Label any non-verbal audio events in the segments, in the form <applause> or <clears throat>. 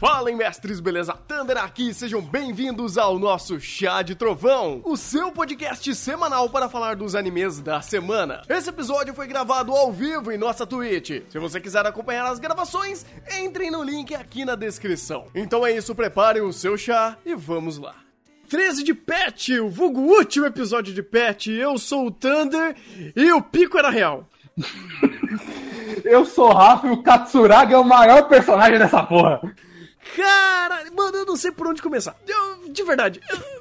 Fala, mestres, beleza? Thunder aqui, sejam bem-vindos ao nosso Chá de Trovão, o seu podcast semanal para falar dos animes da semana. Esse episódio foi gravado ao vivo em nossa Twitch. Se você quiser acompanhar as gravações, entrem no link aqui na descrição. Então é isso, preparem o seu chá e vamos lá. 13 de Pet, o vulgo último episódio de Pet. Eu sou o Thunder e o pico era real. <laughs> Eu sou o Rafa e o Katsuragi é o maior personagem dessa porra. Cara, mano, eu não sei por onde começar. Eu, de verdade. Eu...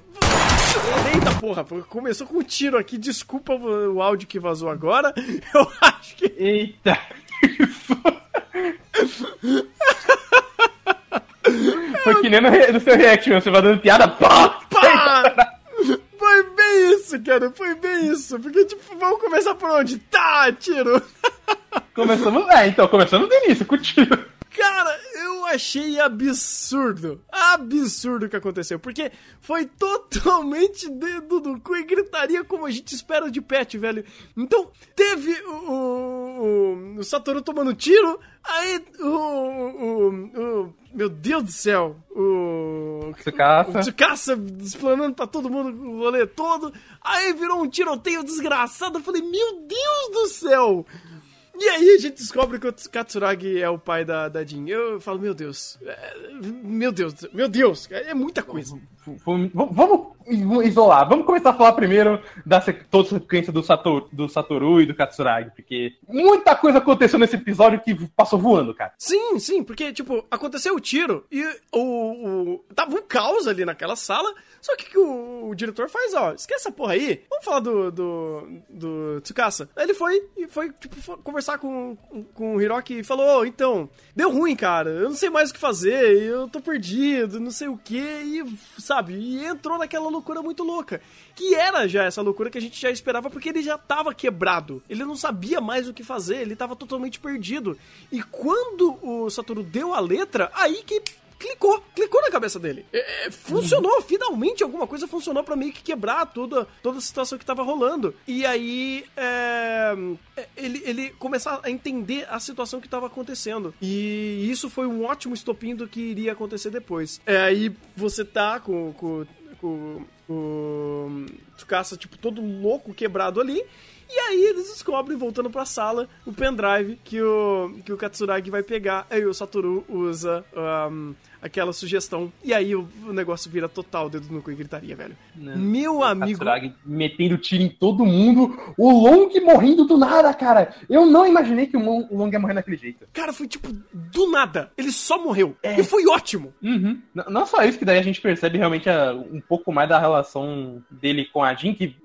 Eita porra, começou com um tiro aqui. Desculpa o áudio que vazou agora. <laughs> Eu acho que. Eita! <laughs> Foi que nem no, no seu react, você vai dando piada. Pá! Pá! Foi bem isso, cara. Foi bem isso. Porque, tipo, vamos começar por onde? Tá, tiro. <laughs> Começamos. É, então, começando do início, com tiro. Achei absurdo. Absurdo o que aconteceu. Porque foi totalmente dedo no cu e gritaria como a gente espera de pet, velho. Então, teve o, o, o Satoru tomando tiro, aí o, o, o meu Deus do céu, o. Tsukasa. O Tsukasa explanando pra todo mundo o rolê todo. Aí virou um tiroteio desgraçado. Eu falei, meu Deus do céu! E aí a gente descobre que o Katsuragi é o pai da, da Jin. Eu falo, meu Deus. É, meu Deus, meu Deus, é muita coisa. Vamos isolar. Vamos começar a falar primeiro da toda a sequência do Satoru, do Satoru e do Katsuragi, porque muita coisa aconteceu nesse episódio que passou voando, cara. Sim, sim, porque, tipo, aconteceu o tiro e o, o tava um caos ali naquela sala, só que que o, o, diretor faz, ó, esquece essa porra aí, vamos falar do, do, do Tsukasa. Aí ele foi e foi, tipo, foi conversar com, com o Hiroki e falou, oh, então, deu ruim, cara, eu não sei mais o que fazer, eu tô perdido, não sei o que, e, sabe, e entrou naquela loucura muito louca. Que era já essa loucura que a gente já esperava, porque ele já tava quebrado. Ele não sabia mais o que fazer, ele tava totalmente perdido. E quando o Satoru deu a letra, aí que clicou, clicou na cabeça dele. É, é funcionou, uhum. finalmente alguma coisa funcionou para meio que quebrar toda, toda a situação que tava rolando. E aí é, é, ele, ele começar a entender a situação que tava acontecendo. E isso foi um ótimo estopim do que iria acontecer depois. É, aí você tá com, com, com o Tsukasa, tipo, todo louco, quebrado ali. E aí eles descobrem, voltando pra sala, o pendrive que o, que o Katsuragi vai pegar. Aí o Satoru usa um, aquela sugestão. E aí o, o, negócio vira total dedo no cu e gritaria, velho. Não, Meu o amigo. Katsuragi metendo tiro em todo mundo. O Long morrendo do nada, cara. Eu não imaginei que o Long ia morrer daquele jeito. Cara, foi tipo, do nada. Ele só morreu. É. E foi ótimo. Uhum. Não só isso, que daí a gente percebe realmente a, um pouco mais da relação dele com a Jin, que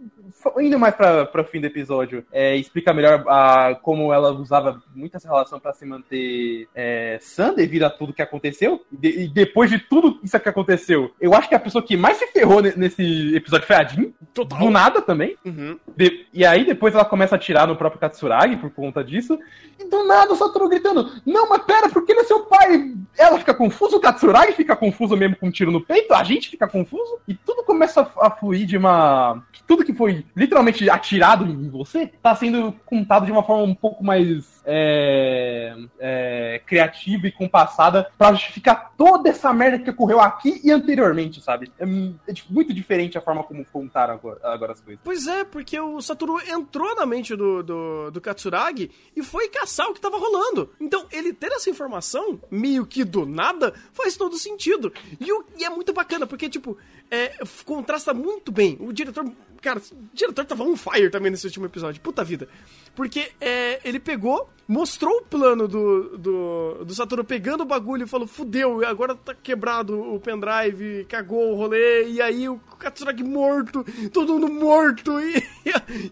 indo mais para o fim do episódio, é, explica melhor a, como ela usava muito essa relação para se manter é, sã devido a tudo que aconteceu. De, e depois de tudo isso que aconteceu, eu acho que a pessoa que mais se ferrou nesse episódio foi a. Total. Do nada também. Uhum. De, e aí depois ela começa a atirar no próprio Katsuragi por conta disso. E do nada o Satoru gritando: Não, mas pera, porque ele é seu pai? Ela fica confusa, o Katsuragi fica confuso mesmo com um tiro no peito, a gente fica confuso. E tudo começa a, a fluir de uma. Tudo que foi literalmente atirado em você, tá sendo contado de uma forma um pouco mais é, é, criativa e compassada para justificar toda essa merda que ocorreu aqui e anteriormente, sabe? É, é muito diferente a forma como contaram agora, agora, as coisas. Pois é, porque o Satoru entrou na mente do, do, do Katsuragi e foi caçar o que tava rolando. Então, ele ter essa informação, meio que do nada, faz todo sentido. E, o, e é muito bacana, porque, tipo, é, contrasta muito bem. O diretor Cara, o diretor tava on fire também nesse último episódio. Puta vida. Porque é, ele pegou, mostrou o plano do, do, do Satoru pegando o bagulho e falou: fudeu, agora tá quebrado o pendrive, cagou o rolê, e aí o Katsuragi morto, todo mundo morto, e,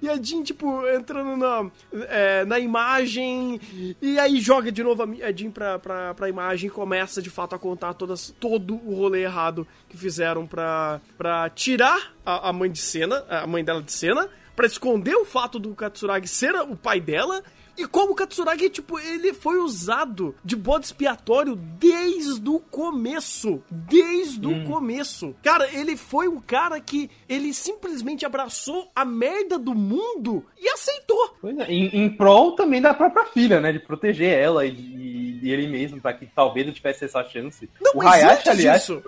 e, a, Jin, tipo, entrando na, é, na imagem, e aí joga de novo a, Jin pra, pra, pra imagem e começa de fato a contar todas, todo o rolê errado que fizeram pra, pra tirar a, a mãe de cena, a mãe dela de cena, para esconder o fato do Katsuragi ser o pai dela. E como o Katsuragi, tipo, ele foi usado de bode expiatório desde o começo. Desde hum. o começo. Cara, ele foi um cara que ele simplesmente abraçou a merda do mundo e aceitou. Pois é, em, em prol também da própria filha, né? De proteger ela e de ele mesmo, pra que talvez eu tivesse essa chance. Não, o mas Hayashi, aliás. disso-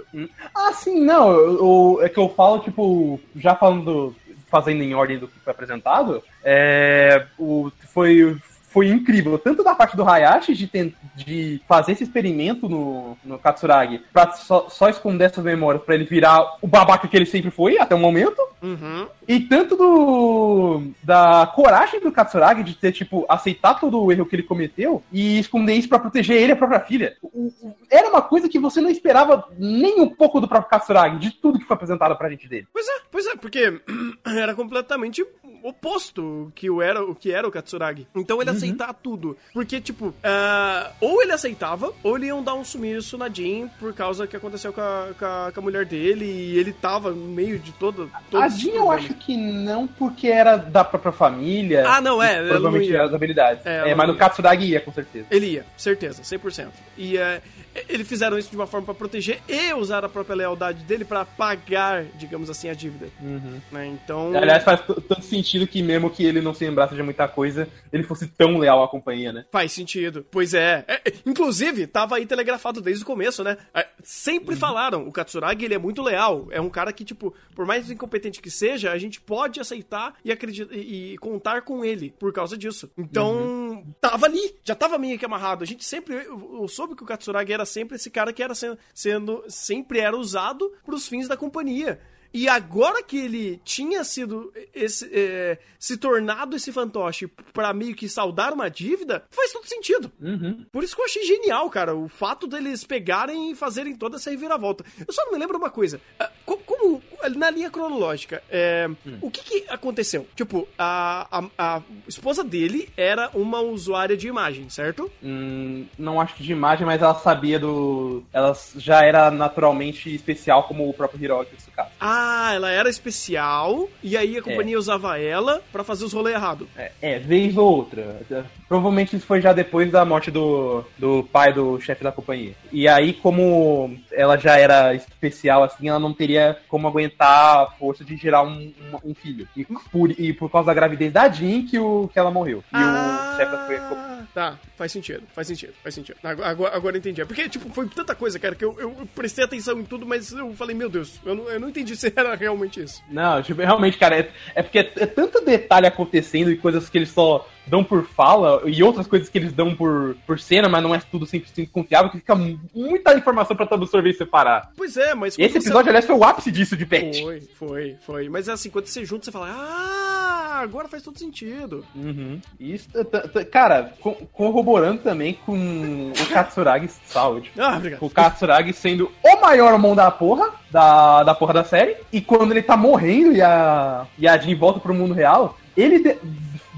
Ah, sim, não. eu- eu- é que eu falo, tipo, já falando, fazendo em ordem do que foi apresentado, é, o, foi, foi incrível. Tanto da parte do Hayashi de, de fazer esse experimento no, no Katsuragi pra só, só esconder essas memórias pra ele virar o babaca que ele sempre foi até o momento. Uhum. E tanto do da coragem do Katsuragi de ter, tipo, aceitar todo o erro que ele cometeu e esconder isso pra proteger ele e a própria filha. O- o- Era uma coisa que você não esperava nem um pouco do próprio Katsuragi, de tudo que foi apresentado pra gente dele. Pois é, pois é, porque <clears throat> era completamente oposto que o era, o que era o Katsuragi. Então ele aceitar tudo. Porque, tipo, ah, ou ele aceitava, ou ele iam dar um sumiço na Jean por causa que aconteceu com a, com a- com a mulher dele e ele tava no meio de todo. A todos os Jean eu acho que não, porque era da própria família. Ah, não, é, ela Provavelmente não ia. as habilidades. É, É, mas no. Katsuragi ia, com certeza. Ele ia, certeza, 100%. E é, eles fizeram isso de uma forma pra proteger e usar a própria lealdade dele pra pagar, digamos assim, a dívida. Né? Então. Aliás, faz tanto sentido que mesmo que ele não se lembrasse de muita coisa, ele fosse tão leal à companhia, né? Faz sentido. Pois é. É, é, Inclusive, tava aí telegrafado desde o começo, né? É, Sempre falaram, o Katsuragi, ele é muito leal. É um cara que, tipo, por mais incompetente que seja, a gente pode aceitar e, acreditar, e, e contar com ele por causa disso. Então, tava ali, já tava meio que amarrado. A gente sempre, eu, eu soube que o Katsuragi era sempre esse cara que era sendo, sendo sempre era usado pros fins da companhia. E agora que ele tinha sido esse, é, se tornado esse fantoche pra meio que saldar uma dívida, faz todo sentido. Uhum. Por isso que eu achei genial, cara, o fato deles pegarem e fazerem toda essa reviravolta. Eu só não me lembro uma coisa. ah, co- Como, na linha cronológica, é, o que que aconteceu? Tipo, a, a, a esposa dele era uma usuária de imagem, certo? Hum, não acho que de imagem, mas ela sabia do. Ela já era naturalmente especial como o próprio Hiroki Tsukasa. Ah, ela era especial, e aí a companhia usava ela pra fazer os rolês errados. É, é, vez ou outra. Provavelmente isso foi já depois da morte do, do pai do chefe da companhia. E aí, como ela já era especial, assim, ela não teria como aguentar a força de gerar um, um- um filho. E por, e por causa da gravidez da Jean que, o, que ela morreu. E o foi Tá, faz sentido, faz sentido, faz sentido. Agora, agora, entendi. É porque, tipo, foi tanta coisa, cara, que eu, eu prestei atenção em tudo, mas eu falei, meu Deus, eu não, eu não entendi <laughs> se era realmente isso. Não, tipo, realmente, cara, é, é porque é, é tanto detalhe acontecendo e coisas que eles só dão por fala e outras coisas que eles dão por, por cena, mas não é tudo 100% confiável, que fica mu- muita informação pra tu absorver e separar. Pois é, mas. Esse quando você- episódio, aliás, foi o ápice disso de Pet. Foi, foi, foi. Mas é assim, quando você junta, você fala, ah, agora faz todo sentido. Uhum. Isso, cara, co- corroborando também com o Katsuragi, saúde. Ah, obrigado. O Katsuragi sendo o maior mão da porra, da, da porra da série. E quando ele tá morrendo e a, e a Jean volta pro mundo real, ele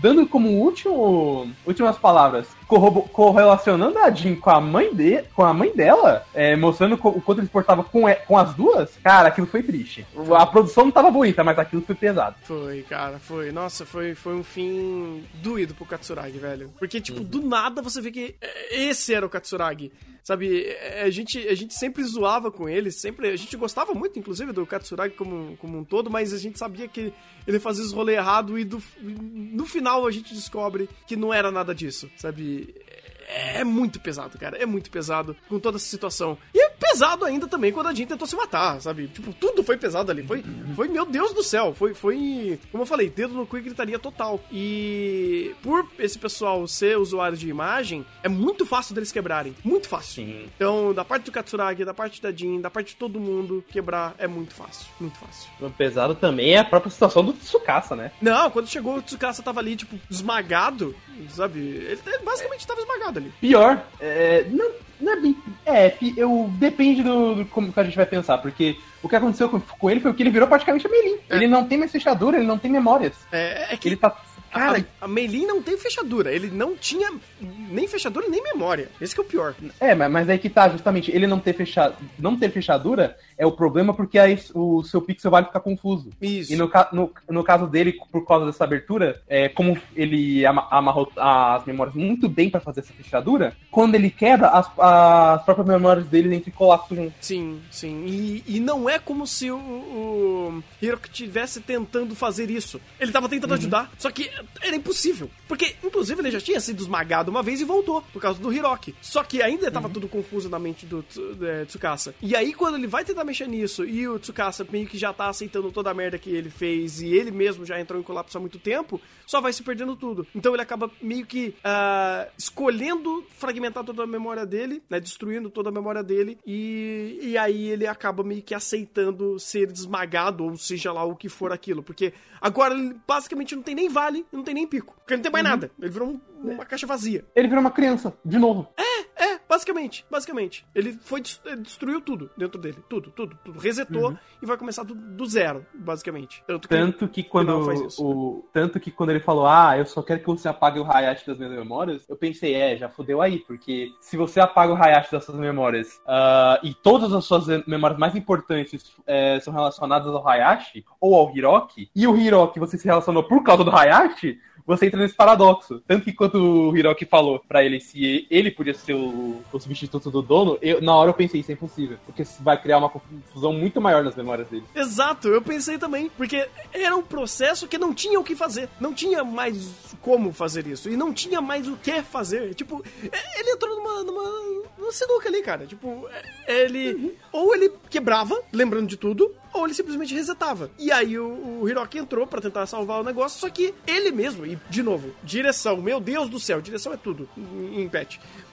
dando como último, últimas palavras, correlacionando a Jean com a mãe, de, com a mãe dela, é, mostrando o quanto ele portava com, com as duas, cara, aquilo foi triste. A produção não tava bonita, mas aquilo foi pesado. Foi, cara, foi. Nossa, foi, foi um fim doído pro Katsuragi, velho. Porque, tipo, do nada você vê que esse era o Katsuragi. Sabe, é, a gente, a gente sempre zoava com ele, sempre. A gente gostava muito, inclusive, do Katsuragi como, como um todo, mas a gente sabia que ele fazia os rolês errado e do, no final a gente descobre que não era nada disso, sabe? É, é muito pesado, cara. É muito pesado com toda essa situação. E pesado ainda também quando a Jean tentou se matar, sabe? Tipo, tudo foi pesado ali. Foi, foi meu Deus do céu. Foi, foi, como eu falei, dedo no cu e gritaria total. E por esse pessoal ser usuário de imagem, é muito fácil deles quebrarem. Muito fácil. Sim. Então, da parte do Katsuragi, da parte da Jean, da parte de todo mundo, quebrar é muito fácil. Muito fácil. O pesado também é a própria situação do Tsukasa, né? Não, quando chegou o Tsukasa tava ali, tipo, esmagado, sabe? Ele basicamente tava esmagado ali. Pior, é, não, não é bem. É, eu, depende do, do como que a gente vai pensar, porque o que aconteceu com, com ele foi que ele virou praticamente a Melim. É. Ele não tem mais fechadura, ele não tem memórias. É, é que Ele tá. Cara, a, a Meilin não tem fechadura. Ele não tinha nem fechadura nem memória. Esse que é o pior. é, mas, mas aí que tá, justamente, ele não ter, fecha, não ter fechadura é o problema porque aí o seu pixel vai ficar confuso. Isso. E no, no, no caso dele, por causa dessa abertura, é, como ele ama- amarrou as memórias muito bem pra fazer essa fechadura, quando ele quebra, as, as próprias memórias dele entre colapsam junto. Sim, sim. E, e não é como se o, o Hiroki estivesse tentando fazer isso. Ele tava tentando ajudar, só que era impossível. Porque, inclusive, ele já tinha sido esmagado uma vez e voltou, por causa do Hiroki. Só que ainda tava uhum. tudo confuso na mente do é, Tsukasa. E aí, quando ele vai tentar mexer nisso e o Tsukasa meio que já tá aceitando toda a merda que ele fez e ele mesmo já entrou em colapso há muito tempo, só vai se perdendo tudo. Então ele acaba meio que uh, escolhendo fragmentar toda a memória dele, né? Destruindo toda a memória dele. E, e aí ele acaba meio que aceitando ser esmagado, ou seja lá o que for aquilo. Porque agora ele basicamente não tem nem vale, não tem nem pico. Porque não tem mais uhum. nada. Ele virou um, uma caixa vazia. Ele virou uma criança, de novo. É, é, basicamente. Basicamente. Ele foi ele destruiu tudo dentro dele. Tudo, tudo, tudo. Resetou uhum. e vai começar do, do zero, basicamente. Tanto que, tanto que quando o, tanto que quando ele falou, ah, eu só quero que você apague o Hayashi das minhas memórias, eu pensei, é, já fodeu aí, porque se você apaga o Hayashi das suas memórias uh, e todas as suas memórias mais importantes é, são relacionadas ao Hayashi ou ao Hiroki, e o Hiroki você se relacionou por causa do Hayashi, você entra nesse paradoxo. Tanto que quando o Hiroki falou para ele se ele podia ser o, o substituto do dono, eu, na hora eu pensei, isso é impossível. Porque vai criar uma confusão muito maior nas memórias dele. Exato, eu pensei também. Porque era um processo que não tinha o que fazer. Não tinha mais como fazer isso. E não tinha mais o que fazer. Tipo, é, ele entrou numa, numa, numa sinuca ali, cara. Tipo, é, ele. Uhum. Ou ele quebrava, lembrando de tudo, ou ele simplesmente resetava. E aí o, o Hiroki entrou para tentar salvar o negócio, só que ele mesmo, e de novo, direção, meu Deus do céu, direção é tudo em.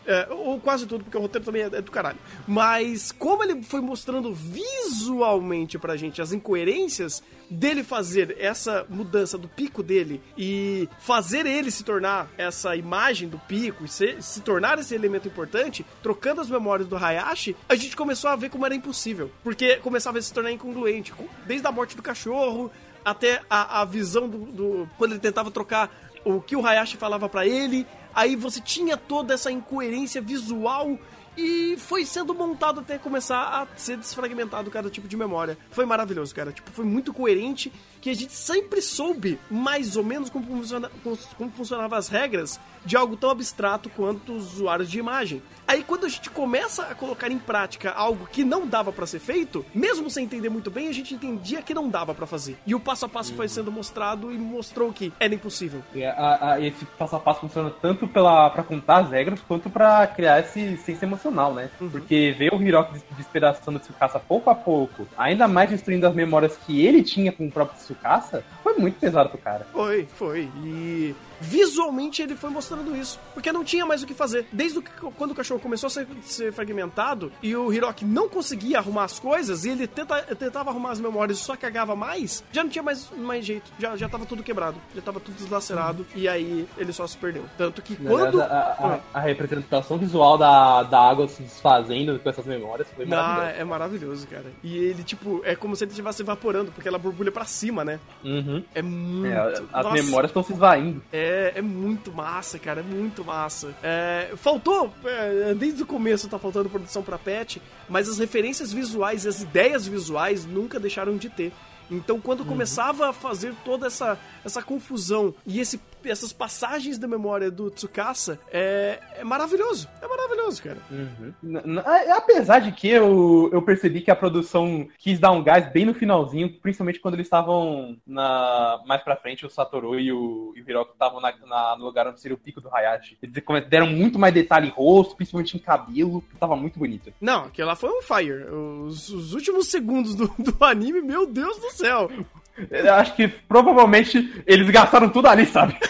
É, ou quase tudo, porque o roteiro também é, é, do caralho. Mas como ele foi mostrando visualmente pra gente as incoerências dele fazer essa mudança do pico dele e fazer ele se tornar essa imagem do pico e se, se tornar esse elemento importante, trocando as memórias do Hayashi, a gente começou a ver como era impossível. Porque começava a se tornar incongruente. Desde a morte do cachorro até a, a visão do, do. Quando ele tentava trocar o que o Hayashi falava para ele Aí você tinha toda essa incoerência visual e foi sendo montado até começar a ser desfragmentado cada tipo de memória. Foi maravilhoso, cara. Tipo, foi muito coerente que a gente sempre soube mais ou menos como, funciona, como funcionavam as regras de algo tão abstrato quanto os usuários de imagem. Aí quando a gente começa a colocar em prática algo que não dava para ser feito, mesmo sem entender muito bem, a gente entendia que não dava para fazer. E o passo a passo uhum. foi sendo mostrado e mostrou que era impossível. E a, a, esse passo a passo funciona tanto para contar as regras quanto para criar esse senso emocional, né? Uhum. Porque ver o Hiroki despedaçando o Tsukasa pouco a pouco, ainda mais destruindo as memórias que ele tinha com o próprio Tsukasa, foi muito pesado pro cara. Foi, foi. E visualmente ele foi mostrando isso. Porque não tinha mais o que fazer. Desde que, quando o cachorro começou a ser, ser, fragmentado e o Hiroki não conseguia arrumar as coisas e ele tenta, tentava arrumar as memórias e só cagava mais, já não tinha mais, mais jeito. Já, já tava tudo quebrado. Já tava tudo deslacerado. Uhum. E aí ele só se perdeu. Tanto que quando. A, a, a, a, representação visual da, da água se desfazendo com essas memórias foi maravilhoso. Ah, é maravilhoso, cara. E ele, tipo, é como se ele estivesse evaporando, porque ela borbulha pra cima, né? Uhum. É muito. É, as Nossa. memórias estão se esvaindo. É, é, muito massa, cara. É muito massa. É, faltou, é, desde o começo tá faltando produção pra pet, mas as referências visuais, as ideias visuais nunca deixaram de ter. Então, quando uhum. começava a fazer toda essa, essa confusão e esse essas passagens da memória do Tsukasa é, é maravilhoso. É maravilhoso, cara. Uhum. Apesar de que eu, eu percebi que a produção quis dar um gás bem no finalzinho, principalmente quando eles estavam na mais pra frente, o Satoru e o, e o Hiroko estavam na, na, no lugar onde seria o pico do Hayashi. Eles deram muito mais detalhe em rosto, principalmente em cabelo, que tava muito bonito. Não, aquilo lá foi um fire. Os, os últimos segundos do, do anime, meu Deus do céu. Eu acho que provavelmente eles gastaram tudo ali, sabe? <laughs>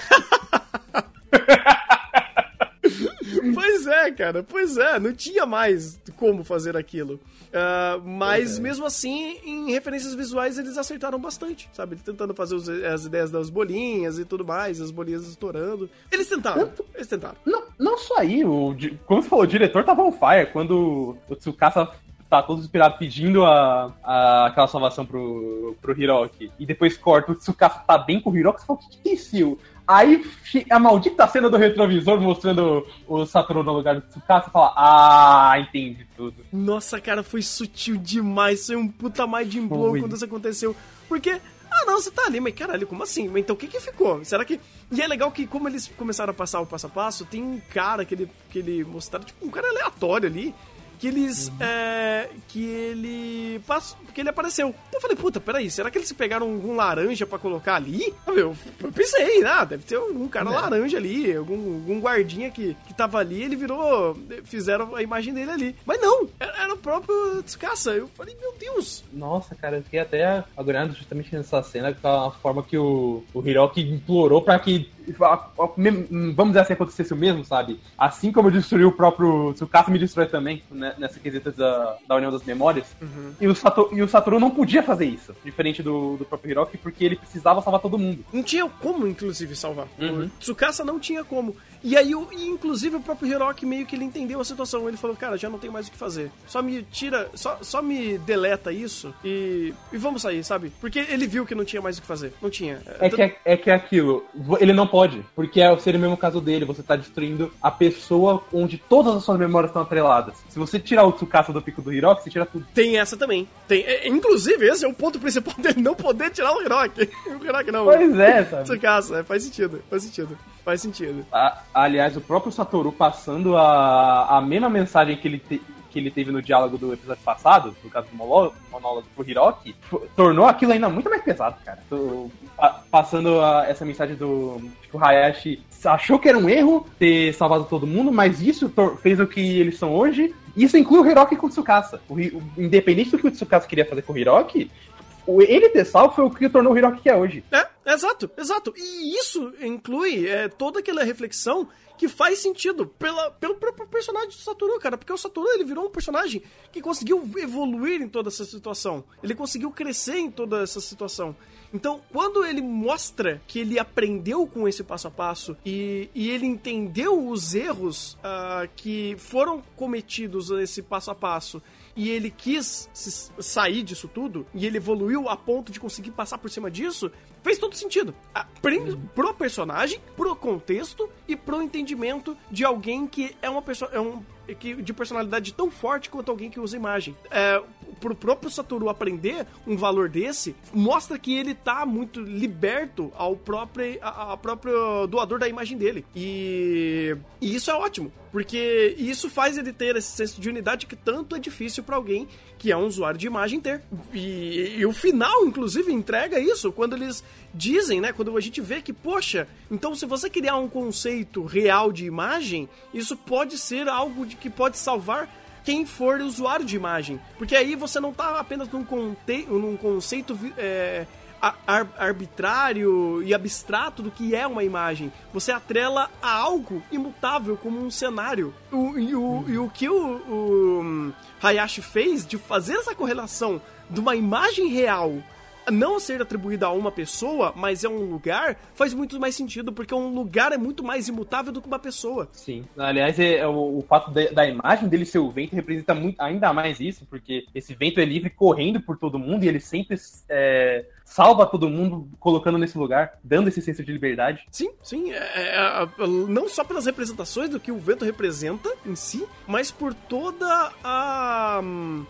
pois é, cara, pois é, não tinha mais como fazer aquilo. Uh, mas é. mesmo assim, em referências visuais, eles acertaram bastante, sabe? Tentando fazer os, as ideias das bolinhas e tudo mais, as bolinhas estourando. Eles tentaram, eles tentaram. Não, não só aí, o, como você falou, o diretor tava on fire quando o Tsukasa tá todo inspirado pedindo a, a, aquela salvação pro, pro Hiroki. E depois corta, o Tsukasa tá bem com o Hiroki, você fala, o que que é Aí a maldita cena do retrovisor mostrando o Satoru no lugar do Tsukasa, fala, ah, entendi tudo. Nossa, cara, foi sutil demais, foi um puta mind blow quando isso aconteceu. Porque ah, não, você tá ali, mas caralho, como assim? Mas então o que que ficou? Será que. E é legal que, como eles começaram a passar o passo a passo, tem um cara que ele, que ele mostraram, tipo, um cara aleatório ali, que eles. É, que ele. Passou, que ele apareceu. Então eu falei, puta, peraí, será que eles pegaram algum laranja pra colocar ali? Eu, eu pensei, ah, deve ter algum cara é. laranja ali, algum, algum guardinha que, que tava ali, ele virou. Fizeram a imagem dele ali. Mas não, era, era o próprio Tsukasa. Eu falei, meu Deus. Nossa, cara, eu fiquei até agoniado justamente nessa cena, com a forma que o, o Hiroki implorou pra que vamos dizer assim, acontecesse o mesmo, sabe? Assim como eu destruí o próprio Tsukasa, me destrói também, né, nessa quesita da, da União das Memórias. Uhum. E, o Satoru, e o Satoru não podia fazer isso, diferente do, do próprio Hiroki, porque ele precisava salvar todo mundo. Não tinha como, inclusive, salvar. Uhum. O Tsukasa não tinha como. E aí, o, e inclusive, o próprio Hiroki meio que ele entendeu a situação. Ele falou, cara, já não tem mais o que fazer. Só me tira, só, só me deleta isso e, e vamos sair, sabe? Porque ele viu que não tinha mais o que fazer. Não tinha. É, que, é, é que é aquilo, ele não pode, porque é, seria o mesmo caso dele, você tá destruindo a pessoa onde todas as suas memórias estão atreladas. Se você tirar o Tsukasa do pico do Hiroki, você tira tudo. Tem essa também. Tem, é, inclusive, esse é o ponto principal <laughs> dele, não poder tirar o Hiroki. O Hiroki não. Pois é, sabe? Tsukasa, é, faz sentido, faz sentido. Faz sentido. A, aliás, o próprio Satoru passando a, a mesma mensagem que ele, te, que ele teve no diálogo do episódio passado, no caso do monólogo pro Hiroki, tornou aquilo ainda muito mais pesado, cara. Tô, passando a, essa mensagem do que o Hayashi achou que era um erro ter salvado todo mundo, mas isso fez o que eles são hoje. Isso inclui o Hiroki com o Tsukasa. O, o, independente do que o Tsukasa queria fazer com o Hiroki, ele ter salvo foi o que tornou o Hiroki que é hoje. É, exato, exato. E isso inclui é, toda aquela reflexão que faz sentido pela, pelo próprio personagem do Satoru, cara. Porque o Satoru, ele virou um personagem que conseguiu evoluir em toda essa situação. Ele conseguiu crescer em toda essa situação. Então, quando ele mostra que ele aprendeu com esse passo a passo e, e ele entendeu os erros uh, que foram cometidos nesse passo a passo e ele quis sair disso tudo, e ele evoluiu a ponto de conseguir passar por cima disso, fez todo sentido. Pro personagem, pro contexto e pro entendimento de alguém que é uma pessoa. É um, que, de personalidade tão forte quanto alguém que usa imagem. É, pro próprio Satoru aprender um valor desse, mostra que ele tá muito liberto ao próprio, ao próprio doador da imagem dele. E, e isso é ótimo, porque isso faz ele ter esse senso de unidade que tanto é difícil para alguém que é um usuário de imagem ter. E, e, o final, inclusive, entrega isso quando eles dizem, né? Quando a gente vê que, poxa, então se você criar um conceito real de imagem, isso pode ser algo de que pode salvar quem for usuário de imagem. Porque aí você não está apenas num, conte num conceito é, ar arbitrário e abstrato do que é uma imagem. Você atrela a algo imutável como um cenário. O, e, o, e o que o, o Hayashi fez de fazer essa correlação de uma imagem real não ser atribuída a uma pessoa, mas é um lugar, faz muito mais sentido, porque um lugar é muito mais imutável do que uma pessoa. Sim. Aliás, é, é o, o, fato de, da imagem dele ser o vento representa muito, ainda mais isso, porque esse vento é livre correndo por todo mundo e ele sempre é, salva todo mundo colocando nesse lugar, dando esse senso de liberdade. Sim, sim. É, é, é, não só pelas representações do que o vento representa em si, mas por toda a,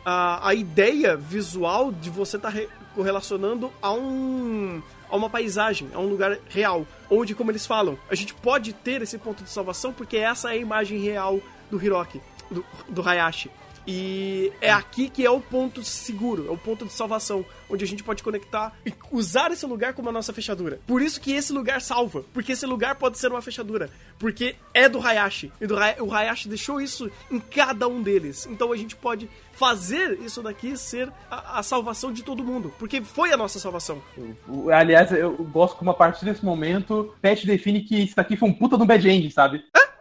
a, a ideia visual de você estar tá correlacionando a um a uma paisagem, a um lugar real, onde, como eles falam, a gente pode ter esse ponto de salvação porque essa é a imagem real do Hiroki, do, do Hayashi. E é aqui que é o ponto seguro, é o ponto de salvação, onde a gente pode conectar e usar esse lugar como a nossa fechadura. Por isso que esse lugar salva, porque esse lugar pode ser uma fechadura, porque é do Hayashi, e do Hay o Hayashi deixou isso em cada um deles. Então a gente pode fazer isso daqui ser a, a salvação de todo mundo, porque foi a nossa salvação. Aliás, eu gosto como a partir desse momento, Pet define que isso daqui foi um puta do bad end, sabe? É?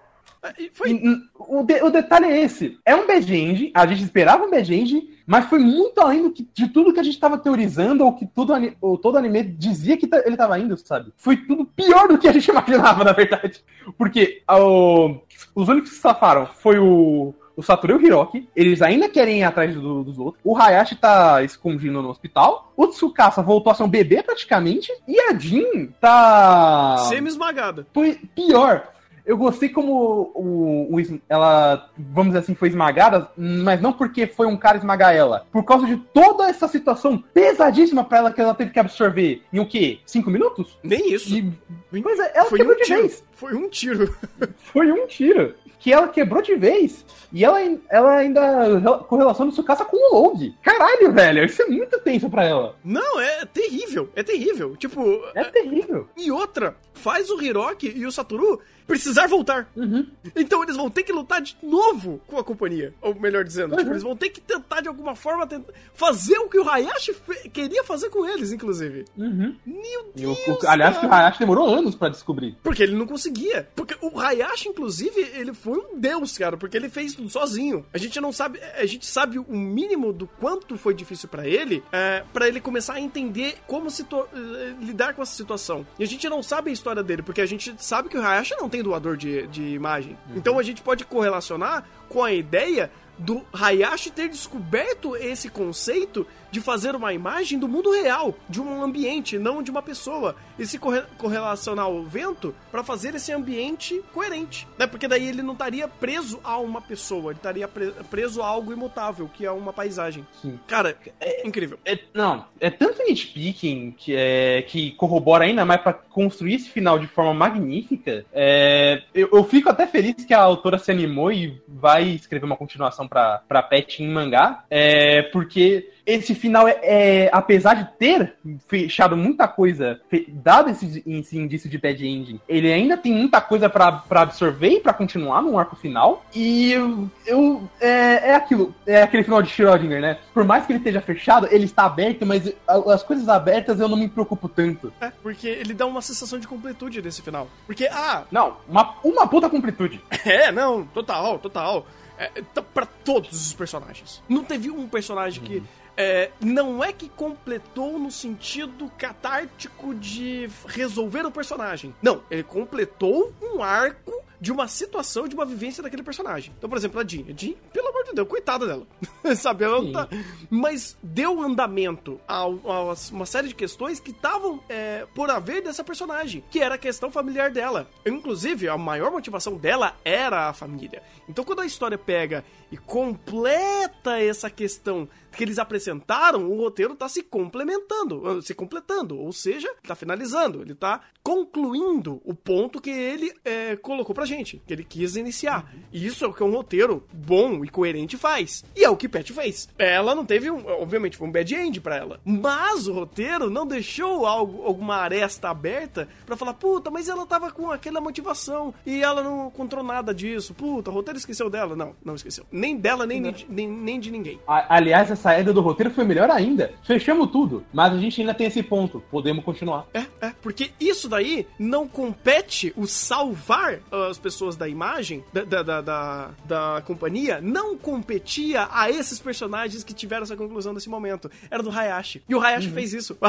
Foi... O, de, o detalhe é esse. É um bad end, a gente esperava um bad end, mas foi muito além do que, de tudo que a gente estava teorizando ou que tudo, ou todo anime dizia que ele estava indo, sabe? Foi tudo pior do que a gente <laughs> imaginava, na verdade. Porque o, os únicos que se safaram foi o, o Satoru e o Hiroki, eles ainda querem ir atrás do, dos outros. O Hayashi tá escondido no hospital. O Tsukasa voltou a ser um bebê praticamente. E a Jin tá. Semi-esmagada. Foi pior. Eu gostei como o, o, ela, vamos dizer assim, foi esmagada, mas não porque foi um cara esmagar ela. Por causa de toda essa situação pesadíssima para ela que ela teve que absorver em o quê? Cinco minutos? Nem isso. E, pois é, ela foi um de tiro. vez. Foi um tiro. <laughs> foi um tiro. que ela quebrou de vez. E ela, ela ainda correlaciona o Tsukasa com o Load. Caralho, velho, isso é muito tenso pra ela. Não, é terrível, é terrível. Tipo. É terrível. E outra, faz o Hiroki e o Satoru precisar voltar. Uhum. Então eles vão ter que lutar de novo com a companhia. Ou melhor dizendo, Uhum. tipo, eles vão ter que tentar de alguma forma fazer o que o Hayashi queria fazer com eles, inclusive. Uhum. Meu o- Deus! o- aliás, que o. Hayashi demorou anos pra descobrir. Porque ele não conseguia. Porque o Hayashi, inclusive, ele foi um deus, cara, porque ele fez tudo sozinho. A gente não sabe, a gente sabe o mínimo do quanto foi difícil pra ele, é, para ele começar a entender como eh, lidar com essa situação. E a gente não sabe a história dele, porque a gente sabe que o Hayashi não tem doador de, de imagem. Então a gente pode correlacionar com a ideia do Hayashi ter descoberto esse conceito de fazer uma imagem do mundo real, de um ambiente, não de uma pessoa, e se corre correlacionar ao vento para fazer esse ambiente coerente, né? Porque daí ele não estaria preso a uma pessoa, ele estaria pre preso a algo imutável, que é uma paisagem. Sim. Cara, é incrível. É, não, é tanto nitpicking que, é, que corrobora ainda mais pra construir esse final de forma magnífica. É, eu, eu fico até feliz que a autora se animou e vai escrever uma continuação pra, pra Pet em mangá, é, porque esse final é, é, apesar de ter fechado muita coisa, fe- dado esse, esse indício de bad ending, ele ainda tem muita coisa pra pra absorver e pra continuar no arco final. E eu, eu- é, é aquilo, é aquele final de Schrödinger, né? Por mais que ele esteja fechado, ele está aberto, mas as coisas abertas eu não me preocupo tanto. É, porque ele dá uma sensação de completude nesse final. Porque, ah, Não, uma, uma puta completude. <laughs> É, não, total, total. É, tá pra todos os personagens. Não teve um personagem que. é, não é que completou no sentido catártico de resolver o personagem. Não, ele completou um arco de uma situação, de uma vivência daquele personagem. Então, por exemplo, a Jean. A Jean, amor de Deus, coitada dela. <laughs> Sabe, ela não tá. Mas deu andamento a, a uma série de questões que estavam é, por haver dessa personagem, que era a questão familiar dela. Inclusive, a maior motivação dela era a família. Então, quando a história pega e completa essa questão que eles apresentaram, o roteiro tá se complementando, se completando, ou seja, tá finalizando, ele tá concluindo o ponto que ele é, colocou pra gente, que ele quis iniciar. E isso é o que um roteiro bom e coerente faz. E é o que Pet fez. Ela não teve um, obviamente foi um bad end pra ela, mas o roteiro não deixou algo, alguma aresta aberta pra falar, puta, mas ela tava com aquela motivação e ela não encontrou nada disso. Puta, o roteiro esqueceu dela. Não, não esqueceu. Nem dela, nem, de, nem, nem de ninguém. Aliás, a saída do roteiro foi melhor ainda. Fechamos tudo, mas a gente ainda tem esse ponto. Podemos continuar. É, é, porque isso daí não compete o salvar uh, as pessoas da imagem, da, da, da, da, da companhia, não competia a esses personagens que tiveram essa conclusão nesse momento. Era do Hayashi. E o Hayashi fez isso. O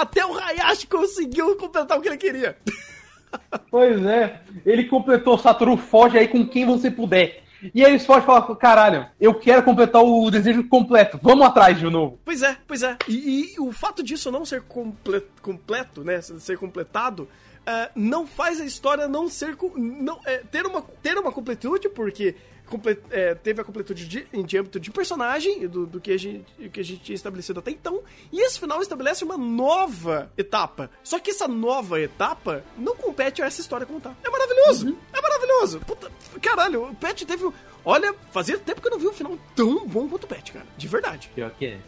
Até o Hayashi conseguiu completar o que ele queria. <laughs> Pois é, ele completou Satoru Foge aí com quem você puder. E aí fogem e falam, caralho, eu quero completar o desejo completo, vamos atrás de novo. Pois é, pois é. E, e o fato disso não ser comple- completo, né? Ser completado. eh, não faz a história não ser. Não, eh, ter, uma, ter uma completude, porque eh, teve a completude de, de âmbito de personagem, do, do que, a gente, que a gente tinha estabelecido até então. E esse final estabelece uma nova etapa. Só que essa nova etapa não compete a essa história contar. É maravilhoso! É maravilhoso! Puta, caralho, o Pet teve. um- Olha, fazia tempo que eu não vi um final tão bom quanto o Pet, cara. De verdade. Pior que é.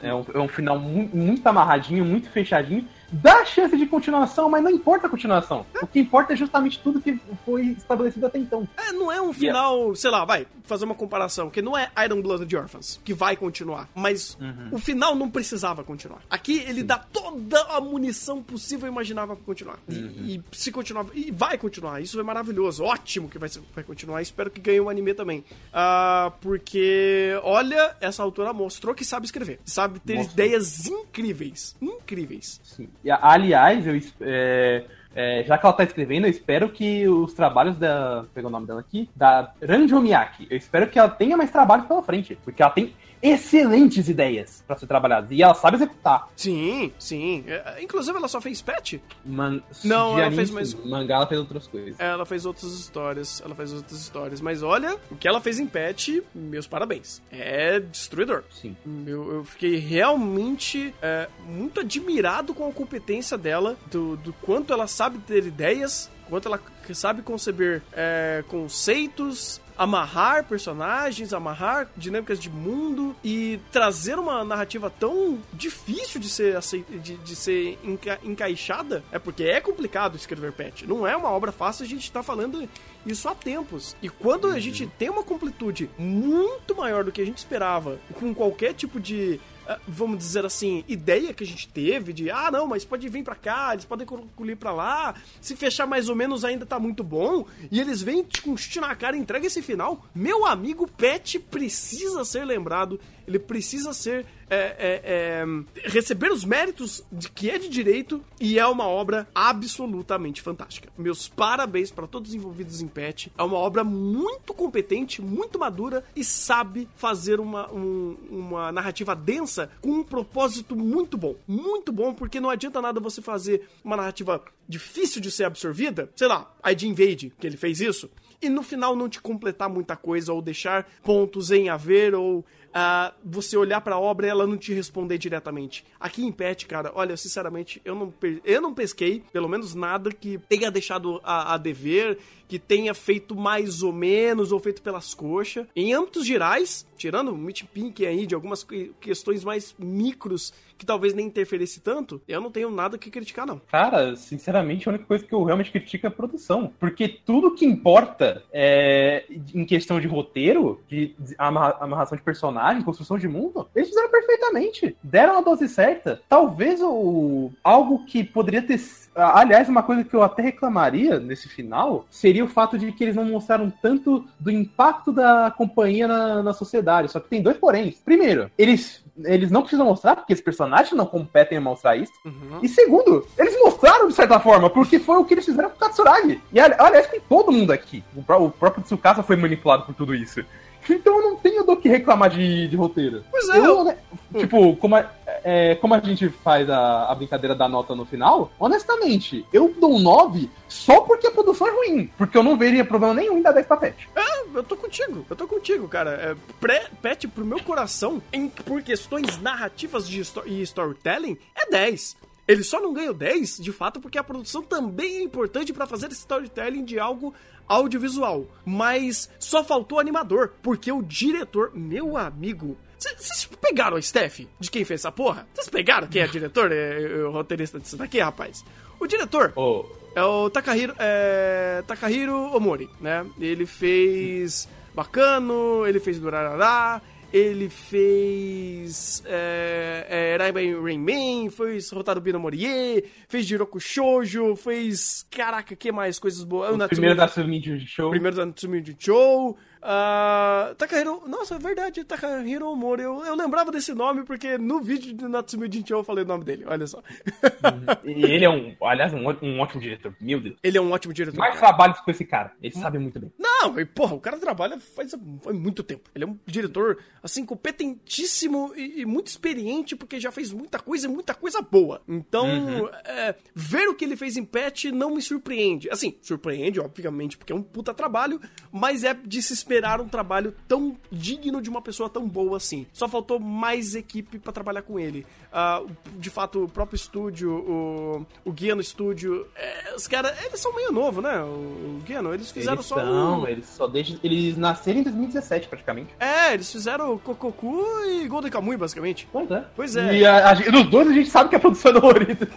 É um, é um final mu- muito amarradinho, muito fechadinho. Dá chance de continuação, mas não importa a continuação. O que importa é justamente tudo que foi estabelecido até então. É, não é um final, sei lá, vai, fazer uma comparação, que não é Iron Blooded Orphans, que vai continuar, mas o final não precisava continuar. Aqui ele dá toda a munição possível e imaginável pra continuar. E- E, se continuar, e vai continuar, isso é maravilhoso, ótimo que vai, vai continuar, espero que ganhe um anime também. Ah, porque, olha, essa autora mostrou que sabe escrever, sabe ter Mostrou. ideias incríveis, incríveis. Sim. Aliás, eu, é, é, já que ela tá escrevendo, eu espero que os trabalhos da. Pegar o nome dela aqui. Da Ranjo Miyake. Eu espero que ela tenha mais trabalho pela frente. Porque ela tem excelentes ideias pra ser trabalhadas. E ela sabe executar. Sim, sim. É, inclusive ela só fez Pet, Man... Não, ela anime, fez mais- Mangá ela fez outras coisas. Ela fez outras histórias, ela fez outras histórias, mas olha, o que ela fez em Pet, meus parabéns. É destruidor. Sim. Eu, eu fiquei realmente é, muito admirado com a competência dela, do, do quanto ela sabe ter ideias, quanto ela sabe conceber é, conceitos, amarrar personagens, amarrar dinâmicas de mundo e trazer uma narrativa tão difícil de ser, de, de ser enca encaixada, é porque é complicado escrever patch. Não é uma obra fácil, a gente tá falando isso há tempos. E quando a gente tem uma completude muito maior do que a gente esperava, com qualquer tipo de vamos dizer assim, ideia que a gente teve de, ah, não, mas pode vir para cá, eles podem concluir para lá, se fechar mais ou menos ainda tá muito bom, e eles vêm com um chute na cara entrega esse final, meu amigo Pet precisa ser lembrado, ele precisa ser é, é, é, receber os méritos de que é de direito e é uma obra absolutamente fantástica. Meus parabéns para todos os envolvidos em Pet. É uma obra muito competente, muito madura e sabe fazer uma, um, uma narrativa densa com um propósito muito bom. Muito bom, porque não adianta nada você fazer uma narrativa difícil de ser absorvida. Sei lá, a de Invade, que ele fez isso. E no final não te completar muita coisa ou deixar pontos em haver ou uh, você olhar para a obra e ela não te responder diretamente. Aqui em Pet, cara, olha, sinceramente, eu não, eu não pesquei, pelo menos nada que tenha deixado a, a dever, que tenha feito mais ou menos, ou feito pelas coxas. Em âmbitos gerais, tirando o Mitch Pink aí, de algumas questões mais micros que talvez nem interferisse tanto, eu não tenho nada que criticar, não. Cara, sinceramente, a única coisa que eu realmente critico é a produção. Porque tudo que importa é, em questão de roteiro, de amarração de personagem, construção de mundo, eles fizeram perfeitamente. Deram a dose certa. Talvez o algo que poderia ter Aliás, uma coisa que eu até reclamaria nesse final seria o fato de que eles não mostraram tanto do impacto da companhia na, na sociedade. Só que tem dois poréns. Primeiro, eles, eles não precisam mostrar, porque os personagens não competem em mostrar isso. Uhum. E segundo, eles mostraram de certa forma, porque foi o que eles fizeram com o Katsuragi. E aliás, com todo mundo aqui. O, o próprio Tsukasa foi manipulado por tudo isso. Então eu não tenho do que reclamar de, de roteiro. Pois é. Eu, né, tipo, como a, é, como a gente faz a, a, brincadeira da nota no final, honestamente, eu dou um 9 só porque a produção é ruim. Porque eu não veria problema nenhum em dar 10 pra Pet. É, eu tô contigo. Eu tô contigo, cara. É, pré, Pet, pro meu coração, em, por questões narrativas de, e storytelling, é 10. Ele só não ganhou 10, de fato, porque a produção também é importante para fazer esse storytelling de algo audiovisual. Mas só faltou animador, porque o diretor, meu amigo. Vocês pegaram a Steph de quem fez essa porra? Vocês pegaram quem é diretor, é, é, o roteirista disso daqui, rapaz? O diretor oh. é o Takahiro, é, Takahiro Omori, né? Ele fez Bacano, ele fez Durarará, ele fez é, é, Rain Man, fez Rotaru Morie, fez Jiroku Shoujo, fez... Caraca, que mais coisas boas? O, o primeiro da Tsumi Show. Primeiro da Tsumi Show. Uh, Takahiro. Nossa, é verdade, Takahiro Omori. Eu, eu lembrava desse nome porque no vídeo do Natsumi Jinchou eu falei o nome dele, olha só. Uhum. e ele é um, aliás, um, um, ótimo diretor, meu Deus. Ele é um ótimo diretor. Mais trabalho com esse cara, ele sabe muito bem. Não, e, porra, o cara trabalha faz, faz muito tempo. Ele é um diretor, assim, competentíssimo e, e muito experiente porque já fez muita coisa e muita coisa boa. Então, uhum. é, ver o que ele fez em Patch não me surpreende. Assim, surpreende, obviamente, porque é um puta trabalho, mas é de se esperar esperar um trabalho tão digno de uma pessoa tão boa assim. Só faltou mais equipe para trabalhar com ele. Uh, de fato, o próprio estúdio, o, o Guia no estúdio, é, os caras, eles são meio novo, né? O, o Guia, eles fizeram eles só. Não, um... eles só desde. Eles nasceram em 2017, praticamente. É, eles fizeram Kokoku e Golden Kamuy, basicamente. Pois é. Pois é. E a, a, nos dois a gente sabe que a produção é dolorida.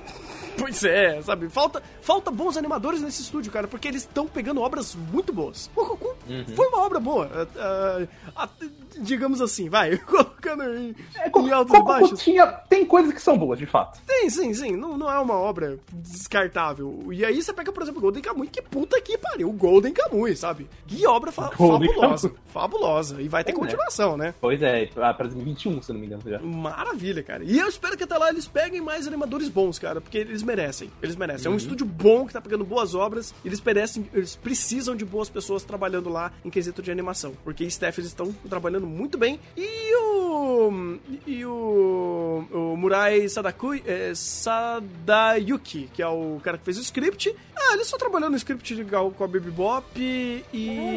<laughs> Pois é, sabe? Falta, falta bons animadores nesse estúdio, cara, porque eles estão pegando obras muito boas. O Goku uhum. foi uma obra boa. Uh, uh, digamos assim, vai, <laughs> colocando em, é, em altos e baixos. Tinha, tem coisas que são boas, de fato. Tem, sim, sim. Não, não é uma obra descartável. E aí você pega, por exemplo, Golden Kamuy, que puta que pariu, Golden Kamuy, sabe? Que obra fa Golden fabulosa. Kamuy. Fabulosa. E vai ter é, continuação, né? Pois é, pra 2021, se não me engano, já. Maravilha, cara. E eu espero que até lá eles peguem mais animadores bons, cara, porque eles merecem. Eles merecem. Uhum. É um uhum. estúdio bom que tá pegando boas obras. Eles merecem, eles precisam de boas pessoas trabalhando lá em quesito de animação. Porque Steph eles estão trabalhando muito bem. E o. E o. O Murai Sadakui, é, Sadayuki, que é o cara que fez o script. Ah, ele só trabalhou no script legal com a Baby Bop e,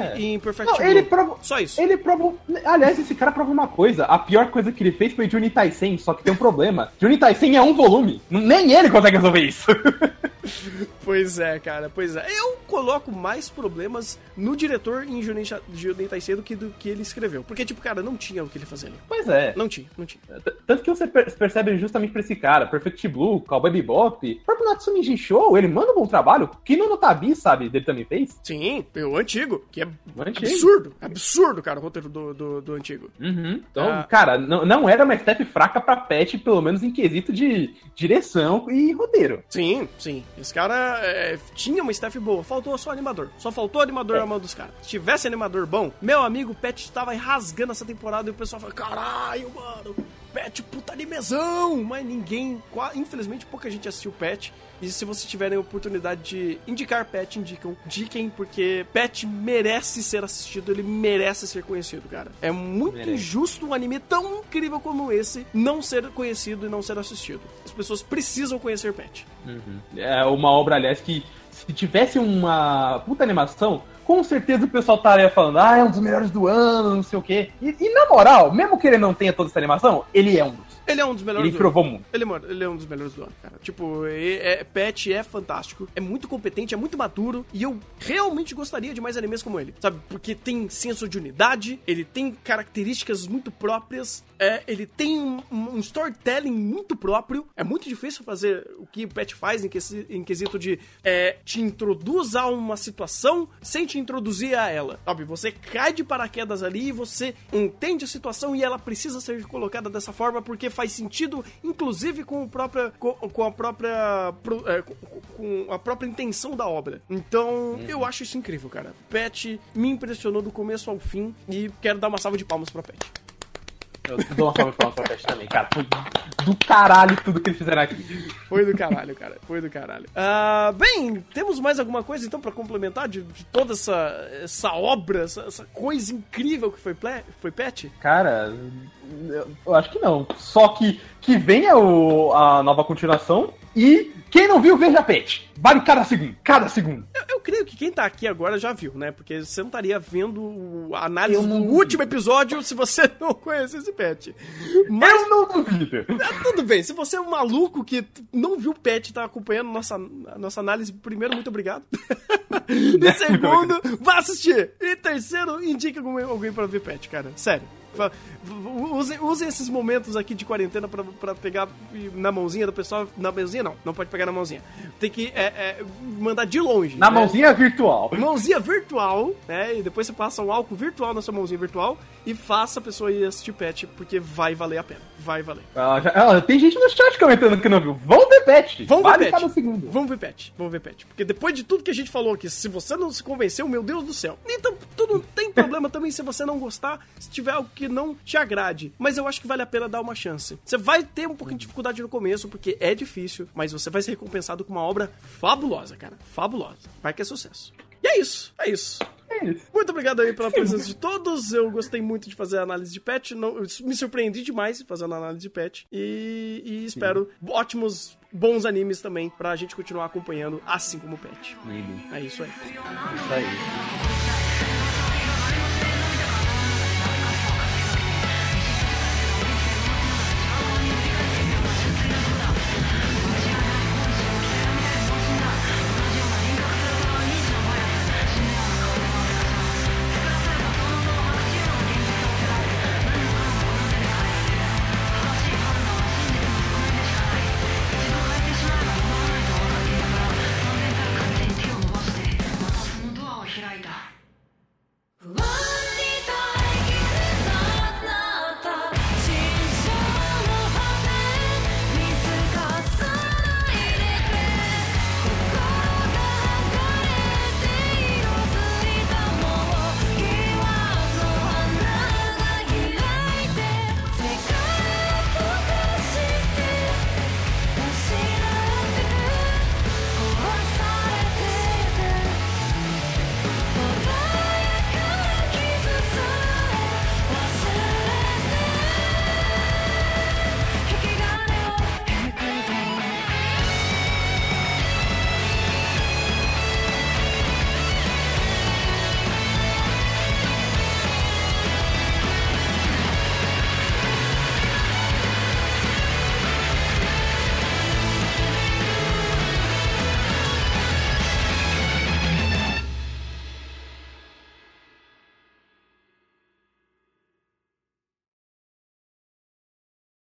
é. em Perfect Não, ele prova... Só isso. Ele prova. Aliás, esse cara prova uma coisa. A pior coisa que ele fez foi Juni Taisen, só que tem um problema. Juni Taisen é um volume. Nem ele consegue resolver isso. <laughs> <laughs> pois é, cara, pois é. Eu coloco mais problemas no diretor em Junen Taisei do que do que ele escreveu. Porque, tipo, cara, não tinha o que ele fazer ali. Pois é. Não tinha, não tinha. Tanto que você percebe justamente pra esse cara, Perfect Blue, Cowboy Bebop, o próprio Natsumi Show, ele manda um bom trabalho. Que no Notabi, sabe, ele também fez. Sim, o antigo, que é antigo. absurdo, absurdo, cara, o roteiro do, do, do antigo. Uhum. Então, ah. cara, não, não era uma step fraca pra Pet, pelo menos em quesito de direção e roteiro. Sim, sim. Esse cara é, tinha uma staff boa, faltou só animador. Só faltou animador é. na mão dos caras. Se tivesse animador bom, meu amigo Pet estava rasgando essa temporada e o pessoal falou: caralho, mano, Pet, puta animezão! Mas ninguém, infelizmente pouca gente assistiu Pet. E se vocês tiverem a oportunidade de indicar Pet, indicam. Diquem, porque Pet merece ser assistido, ele merece ser conhecido, cara. É muito merece. injusto um anime tão incrível como esse não ser conhecido e não ser assistido. As pessoas precisam conhecer Pet. Uhum. É uma obra, aliás, que se tivesse uma puta animação, com certeza o pessoal estaria falando, ah, é um dos melhores do ano, não sei o quê. E, e, na moral, mesmo que ele não tenha toda essa animação, ele é um. Ele é um dos melhores ele do provou ano. muito. Ele, ele é um dos melhores do ano, cara. Tipo, é, é, Pet é fantástico, é muito competente, é muito maduro, e eu realmente gostaria de mais animes como ele, sabe? Porque tem senso de unidade, ele tem características muito próprias, é, ele tem um, um, storytelling muito próprio. É muito difícil fazer o que o Pet faz em, que, em quesito de é, te introduz a uma situação sem te introduzir a ela. Sabe? Você cai de paraquedas ali e você entende a situação e ela precisa ser colocada dessa forma porque faz sentido, inclusive com, o própria, com, com a própria é, com, com, a própria intenção da obra. Então, uhum. eu acho isso incrível, cara. Pet me impressionou do começo ao fim e quero dar uma salva de palmas pra Pet. Eu dou uma salva de palmas pra Pet também, cara. Foi do caralho tudo que eles fizeram aqui. Foi do caralho, cara. Foi do caralho. Uh, bem, temos mais alguma coisa então para complementar de, de, toda essa, essa obra, essa, essa, coisa incrível que foi, foi Pet? Cara, eu acho que não. Só que, que venha o, a nova continuação e quem não viu, veja Pet. Vale cada segundo, cada segundo. Eu, eu, creio que quem tá aqui agora já viu, né? Porque você não estaria vendo a análise do último episódio se você <laughs> não conhecesse Pet. Mas, eu não duvido. <laughs> É, tudo bem, se você é um maluco que não viu Pet e tá acompanhando nossa, nossa análise, primeiro, muito obrigado. <laughs> e segundo, vá assistir. E terceiro, indique alguém, alguém pra ver Pet, cara. Sério. Usem, usem esses momentos aqui de quarentena pra, pra pegar na mãozinha do pessoal. Na mãozinha não, não pode pegar na mãozinha. Tem que é, é, mandar de longe. Na né? mãozinha virtual. Mãozinha virtual, né? E depois você passa um álcool virtual na sua mãozinha virtual e faça a pessoa ir assistir pet, porque vai valer a pena. Vai valer. Ah, já, ah, tem gente no chat comentando que não viu. Vão ver pet. Vão vale ver pet. segundo. Vamos ver pet. Vamos ver pet. Porque depois de tudo que a gente falou aqui, se você não se convenceu, meu Deus do céu. Então, tudo tem problema também se você não gostar, se tiver algo que não te agrade. Mas eu acho que vale a pena dar uma chance. Você vai ter um pouquinho de dificuldade no começo, porque é difícil, mas você vai ser recompensado com uma obra fabulosa, cara. Fabulosa. Vai que é sucesso. E é isso, é isso. É isso. Muito obrigado aí pela presença de todos. Eu gostei muito de fazer a análise de patch. Não, me surpreendi demais fazendo a análise de patch. E, e espero Sim. ótimos, bons animes também pra gente continuar acompanhando, assim como o patch. É isso aí. Isso aí.